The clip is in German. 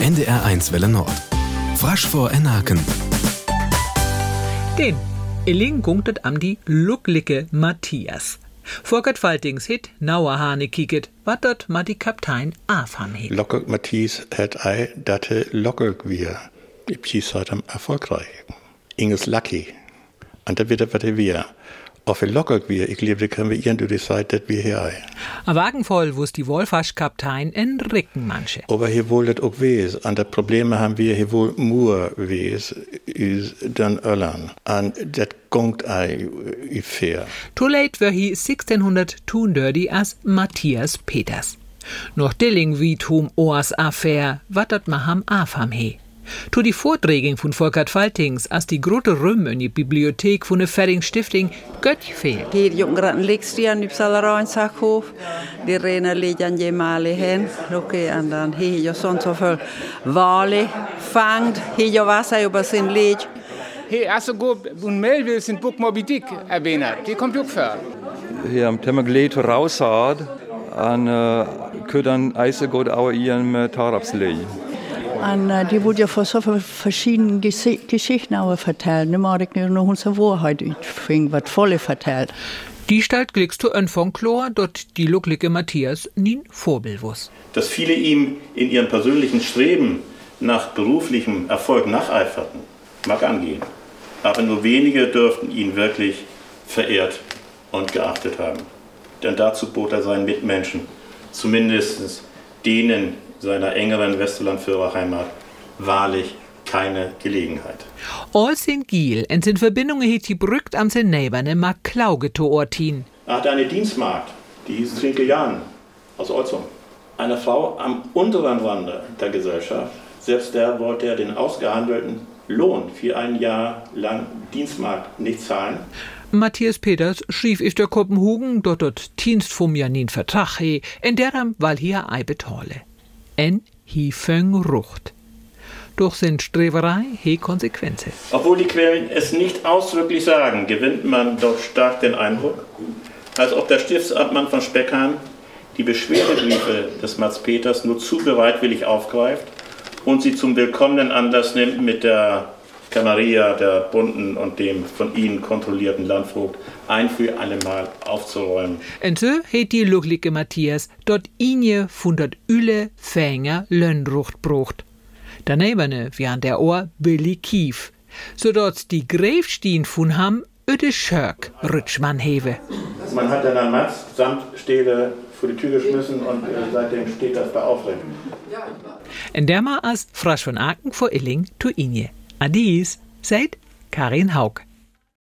NDR1 Welle Nord. Frasch vor Enaken. Den Illing gunktet am die Lucklicke Matthias. Vorgert Faltings hit nauer Hane kieket, wat dort ma die Kaptein afam hit. Lockig Matthias het ei datte lockig wir. Ich pies am erfolgreich. Inges Lucky. Und da wird er, er wir. Auf lockig wir, ich glaube, können wir die Zeit, dass wir hier ei. A Wagen voll wo's die Wohlfasch-Kaptein en Ricken manche. Aber hier wohl das auch wes. Und das Probleme haben wir hier wohl nur wes, is dann Öllern. Und das gongt ei i fair. Too late wär hi 1632 as Matthias Peters. Noch Dilling wie tum oas Affair, wat dat ma ham afam he. Tu die Vorträge von Volkert Faltings as die grote Rüm in die Bibliothek von der Ferring Stiftung gött fehl. Hier jongeren lekstian op Salaroin Sakhof. Die rena lejan je mali hen. Oké, en dan hier je sånt zoveel wali fangt. Hier je wasa über sin lej. Hey, also go un Melville sind Book Moby Dick erwähnt. Die kommt auch vor. Hier am Temmergleet raushaad an uh, kødden eisegod over i en med tarapslee. Und äh, die wurde ja von so verschiedenen Geschichten auch erzählt. Nicht mal ich noch unsere Wahrheit fing, was volle vertellt. Die stellt glickst du von Chlor, dort die Lucklicke Matthias nien Vorbild wuss. dass viele ihm in ihrem persönlichen Streben nach beruflichem Erfolg nacheiferten, mag angehen. Aber nur wenige dürften ihn wirklich verehrt und geachtet haben. Denn dazu bot er seinen Mitmenschen, zumindest denen seiner engeren Westerlandführerheimat, wahrlich keine Gelegenheit. All sin Giel en sin Verbindungen hit die Brückt am sin Näberne mag Klauge to Ortin. Er hatte eine Dienstmagd, die hieß Trinke Jan aus Olzum. Eine Frau am unteren Rande der Gesellschaft. Selbst der wollte er den ausgehandelten Lohn für ein Jahr lang Dienstmarkt nicht zahlen. Matthias Peters schrieb ich der Kopenhagen, dort dort Dienst vom Janin Vertrag he, en deram weil hier ei betale. En föng rucht. Doch sind Streberei he Konsequenzen. Obwohl die Quellen es nicht ausdrücklich sagen, gewinnt man doch stark den Eindruck, als ob der Stiftsamtmann von Speckhahn die Beschwerdebriefe des Mats Peters nur zu bereitwillig aufgreift und sie zum willkommenen Anlass nimmt, mit der Canaria, der Bunden und dem von ihnen kontrollierten Landvogt ein für allemal aufzuräumen. En so het die Lucklicke Matthias dort inje von dort Üle Fänger Lönnrucht brucht. Danebene wie an der Ohr Billy Kief, so dort die Gräfstien von ham öde Schörk Rütschmann hewe. Man hat dann an Mats samt Stele vor die Tür geschmissen und äh, seitdem steht das da aufrecht. En der ma as Frasch von Aken vor Illing tu inje. Adies, seid Karin Haug.